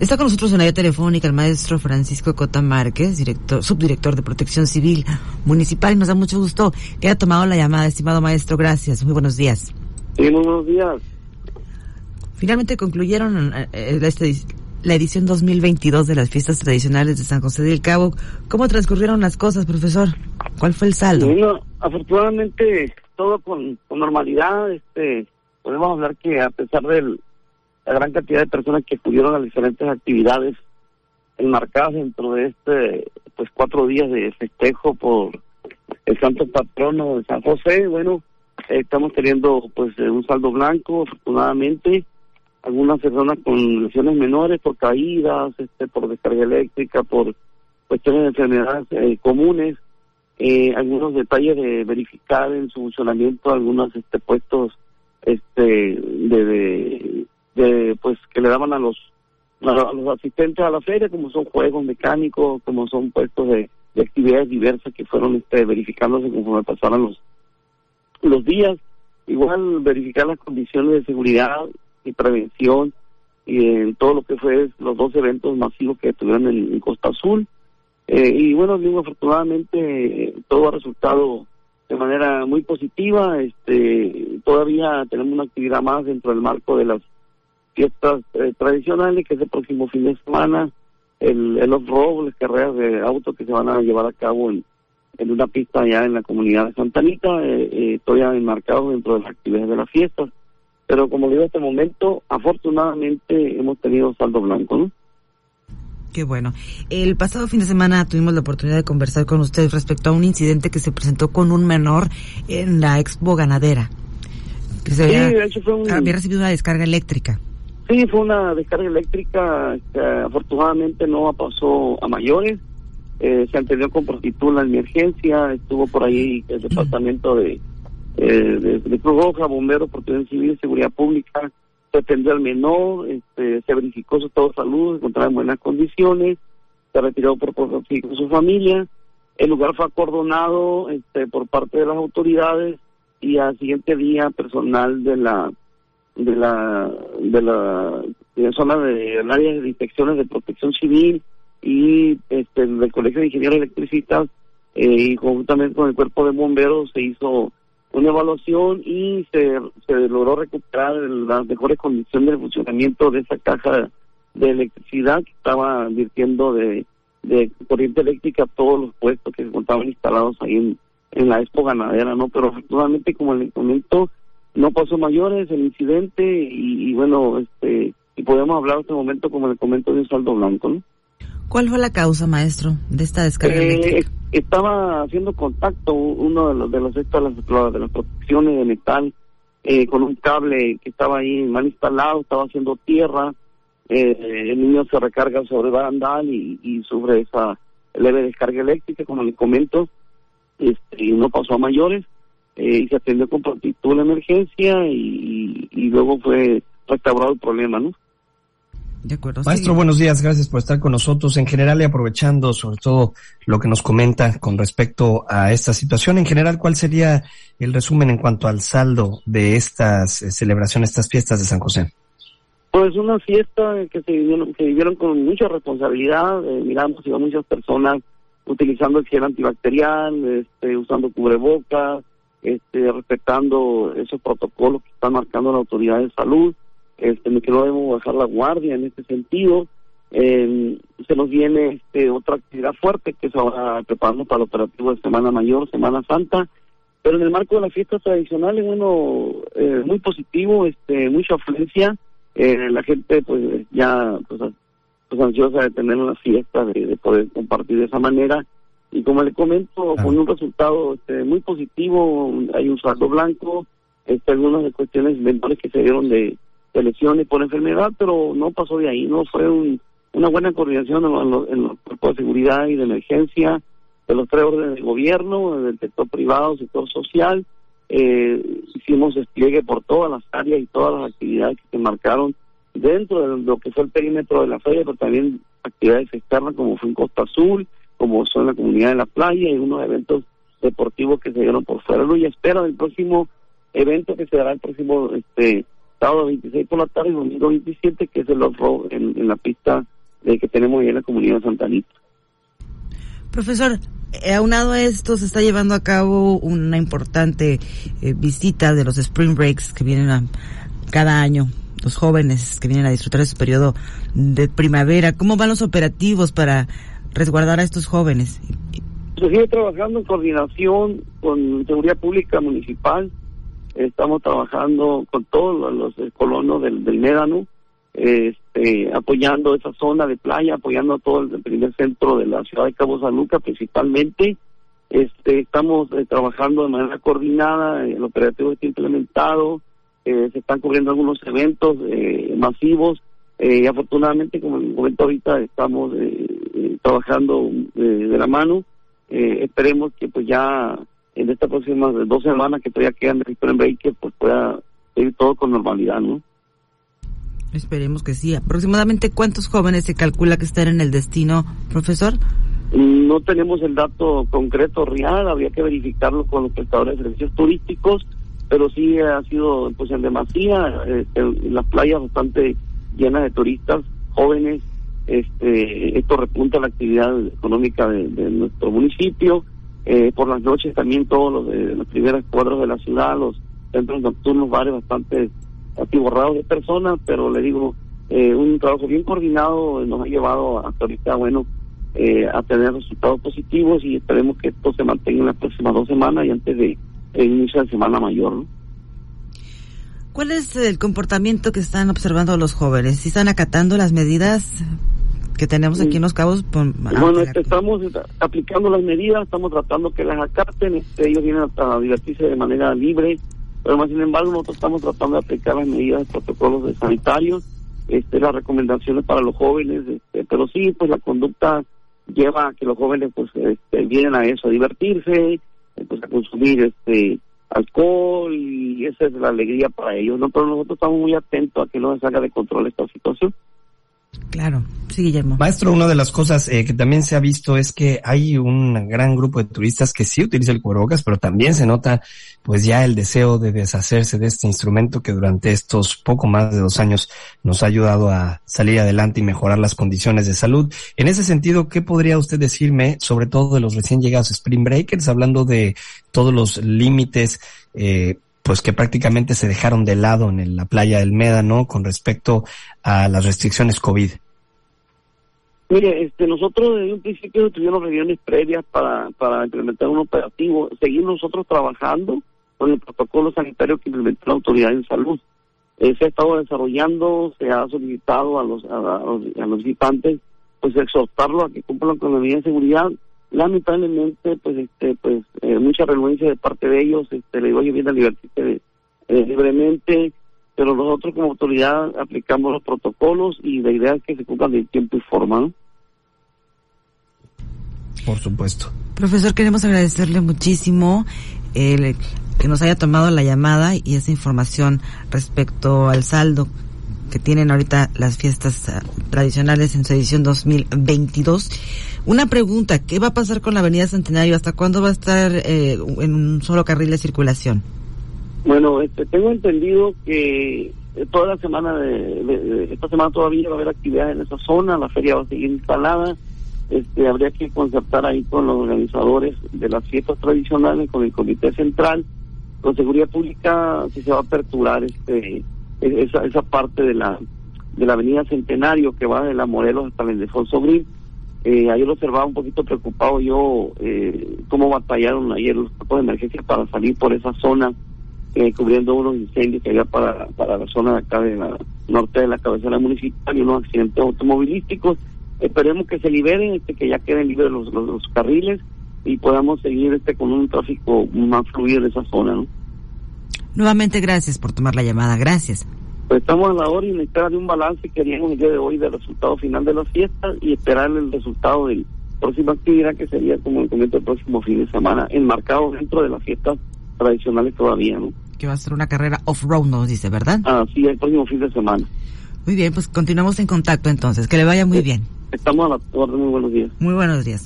Está con nosotros en la telefónica el maestro Francisco Cota Márquez, director, subdirector de Protección Civil Municipal, y nos da mucho gusto que haya tomado la llamada, estimado maestro. Gracias. Muy buenos días. Sí, muy buenos días. Finalmente concluyeron eh, este, la edición 2022 de las fiestas tradicionales de San José del Cabo. ¿Cómo transcurrieron las cosas, profesor? ¿Cuál fue el saldo? Bueno, afortunadamente todo con, con normalidad. Este, podemos hablar que a pesar del la gran cantidad de personas que acudieron a diferentes actividades enmarcadas dentro de este pues cuatro días de festejo por el santo patrono de San José. Bueno eh, estamos teniendo pues eh, un saldo blanco afortunadamente. Algunas personas con lesiones menores por caídas este por descarga eléctrica por cuestiones de enfermedades eh, comunes. Algunos detalles de verificar en su funcionamiento algunos este puestos le daban a los a los asistentes a la feria como son juegos mecánicos como son puestos de, actividades diversas que fueron este, verificándose conforme pasaron los los días. Igual verificar las condiciones de seguridad y prevención y en todo lo que fue los dos eventos masivos que tuvieron en, Costa Azul. Eh, y bueno digo afortunadamente todo ha resultado de manera muy positiva. Este todavía tenemos una actividad más dentro del marco de las fiestas eh, tradicionales, que es el próximo fin de semana, el, el off-road, las carreras de auto que se van a llevar a cabo en, en una pista allá en la comunidad de Santanita, eh, eh, todavía enmarcado dentro de las actividades de las fiestas. Pero como digo, este momento, afortunadamente hemos tenido saldo blanco, ¿no? Qué bueno. El pasado fin de semana tuvimos la oportunidad de conversar con ustedes respecto a un incidente que se presentó con un menor en la expo ganadera. Que se había, había recibido una descarga eléctrica. Sí, fue una descarga eléctrica que afortunadamente no pasó a mayores. Eh, se atendió con prostitución la emergencia, estuvo por ahí el departamento de, eh, de, Cruz Roja, bomberos, protección civil, seguridad pública, se atendió al menor, este, se verificó su estado de salud, se encontraba en buenas condiciones, se retiró por con su familia, el lugar fue acordonado este, por parte de las autoridades y al siguiente día personal de la de la de la, zona de área de inspecciones de protección civil y este del colegio de ingenieros electricistas eh, y conjuntamente con el cuerpo de bomberos se hizo una evaluación y se, se logró recuperar las mejores condiciones de funcionamiento de esa caja de electricidad que estaba virtiendo de, de corriente eléctrica todos los puestos que se encontraban instalados ahí en, en la expo ganadera, ¿no? Pero afortunadamente, como les comento, no pasó mayores el incidente y, bueno, este, y podemos hablar en este momento, como le comento, de un saldo blanco, ¿no? ¿Cuál fue la causa, maestro, de esta descarga eh, eléctrica? Estaba haciendo contacto uno de los de los de las, de las protecciones de metal eh, con un cable que estaba ahí mal instalado, estaba haciendo tierra, eh, el niño se recarga sobre barandal y, y sufre esa leve descarga eléctrica, como le comento, este, y no pasó a mayores eh, y se atendió con prontitud la emergencia y, luego fue restaurado el problema, ¿no? De acuerdo. Maestro, buenos días, gracias por estar con nosotros. En general y aprovechando sobre todo lo que nos comenta con respecto a esta situación, en general, ¿cuál sería el resumen en cuanto al saldo de estas eh, celebraciones, estas fiestas de San José? Pues una fiesta que se vivieron, que vivieron con mucha responsabilidad, eh, miramos, iban muchas personas utilizando el gel antibacterial, este, usando cubrebocas, este, respetando esos protocolos que están marcando la autoridad de salud, este, que no debemos bajar la guardia en este sentido. se nos viene este, otra actividad fuerte que es ahora preparando para el operativo de Semana Mayor, Semana Santa, pero en el marco de las fiestas tradicionales, bueno, eh, muy positivo, este, mucha afluencia, eh, la gente pues ya pues, pues ansiosa de tener una fiesta, de poder compartir de esa manera y como le comento, con un resultado este, muy positivo, hay un saldo blanco, este, algunas cuestiones menores que se dieron de, lesiones por enfermedad, pero no pasó de ahí, no fue una buena coordinación en, los cuerpos de seguridad y de emergencia, de los tres órdenes de gobierno, del sector privado, sector social, eh, hicimos despliegue por todas las áreas y todas las actividades que se marcaron dentro de lo que fue el perímetro de la feria, pero también actividades externas como fue en Costa Azul, como son la comunidad de la playa y unos eventos deportivos que se dieron por fuera. Y espero el próximo evento que se dará el próximo este sábado 26 por la tarde y domingo 27, que es el off-road en, la pista de que tenemos ahí en la comunidad de Santa Anita. Profesor, eh, aunado a esto, se está llevando a cabo una importante eh, visita de los Spring Breaks que vienen a, cada año, los jóvenes que vienen a disfrutar de su periodo de primavera. ¿Cómo van los operativos para resguardar a estos jóvenes? Se trabajando en coordinación con Seguridad Pública Municipal. Estamos trabajando con todos los, colonos del, del Médano este, apoyando esa zona de playa, apoyando todo el primer centro de la ciudad de Cabo San Lucas principalmente. Este, estamos eh, trabajando de manera coordinada, el operativo está implementado, eh, se están cubriendo algunos eventos eh, masivos y afortunadamente, como en el momento ahorita, estamos trabajando de la mano. esperemos que pues ya en estas próximas dos semanas que todavía quedan de en que pues pueda ir todo con normalidad, ¿no? Esperemos que sí. ¿Aproximadamente cuántos jóvenes se calcula que están en el destino, profesor? No tenemos el dato concreto real, habría que verificarlo con los prestadores de servicios turísticos, pero sí ha sido pues en demasía, este, las playas bastante llenas de turistas jóvenes, este, esto repunta la actividad económica de, nuestro municipio, eh, por las noches también todos los de los primeros cuadros de la ciudad, los centros nocturnos, bares bastante atiborrados de personas, pero le digo, eh, un trabajo bien coordinado nos ha llevado hasta ahorita, bueno, eh, a tener resultados positivos y esperemos que esto se mantenga en las próximas dos semanas y antes de, iniciar la semana mayor. ¿Cuál es el comportamiento que están observando los jóvenes? ¿Si están acatando las medidas que tenemos aquí en Los Cabos? bueno, este, estamos aplicando las medidas, estamos tratando que las acaten, este, ellos vienen a divertirse de manera libre, pero más sin embargo nosotros estamos tratando de aplicar las medidas, protocolos de sanitarios, este, las recomendaciones para los jóvenes, este, pero sí, pues la conducta lleva a que los jóvenes pues este, vienen a eso, a divertirse, pues a consumir este alcohol y esa es la alegría para ellos, ¿no? Pero nosotros estamos muy atentos a que no se salga de control esta situación. Claro, sí, Guillermo. Maestro, una de las cosas eh, que también se ha visto es que hay un gran grupo de turistas que sí utiliza el cubrebocas, pero también se nota pues ya el deseo de deshacerse de este instrumento que durante estos poco más de dos años nos ha ayudado a salir adelante y mejorar las condiciones de salud. En ese sentido, ¿qué podría usted decirme sobre todo de los recién llegados Spring Breakers, hablando de todos los límites eh, pues que prácticamente se dejaron de lado en la playa del Médano con respecto a las restricciones COVID? Mire, este, nosotros desde un principio tuvimos reuniones previas para, para implementar un operativo, seguir nosotros trabajando con el protocolo sanitario que implementó la autoridad de salud. Eh, se ha estado desarrollando, se ha solicitado a los, a, los, visitantes, pues exhortarlos a que cumplan con la medida de seguridad, lamentablemente pues este pues eh, mucha renuencia de parte de ellos este le digo yo viene a divertirse eh, libremente pero nosotros como autoridad aplicamos los protocolos y la idea es que se cumplan en tiempo y forma por supuesto. Profesor queremos agradecerle muchísimo el que nos haya tomado la llamada y esa información respecto al saldo que tienen ahorita las fiestas eh, tradicionales en su edición 2022 una pregunta, ¿qué va a pasar con la Avenida Centenario? ¿Hasta cuándo va a estar eh, en un solo carril de circulación? Bueno, este, tengo entendido que toda la semana de, esta semana todavía va a haber actividad en esa zona, la feria va a seguir instalada. Este, habría que concertar ahí con los organizadores de las fiestas tradicionales, con el comité central, con seguridad pública, si se va a aperturar este e, esa, esa parte de la de la avenida Centenario que va de la Morelos hasta el Ildefonso Green eh, ayer observaba un poquito preocupado yo eh, cómo batallaron ayer los cuerpos de emergencia para salir por esa zona, eh, cubriendo unos incendios que había para, para la zona de acá de la norte de la cabecera municipal y unos accidentes automovilísticos. Esperemos que se liberen, este, que ya queden libres los, los, carriles y podamos seguir este con un tráfico más fluido de esa zona. ¿no? Nuevamente gracias por tomar la llamada, gracias. Pues estamos a la hora y en espera de un balance que haríamos el día de hoy del resultado final de las fiestas y esperar el resultado de la próxima actividad que sería, como el comento, el próximo fin de semana, enmarcado dentro de las fiestas tradicionales todavía, ¿no? Que va a ser una carrera off-road, nos dice, ¿verdad? Ah, sí, el próximo fin de semana. Muy bien, pues continuamos en contacto entonces, que le vaya muy bien. Estamos a la orden, muy buenos días. Muy buenos días.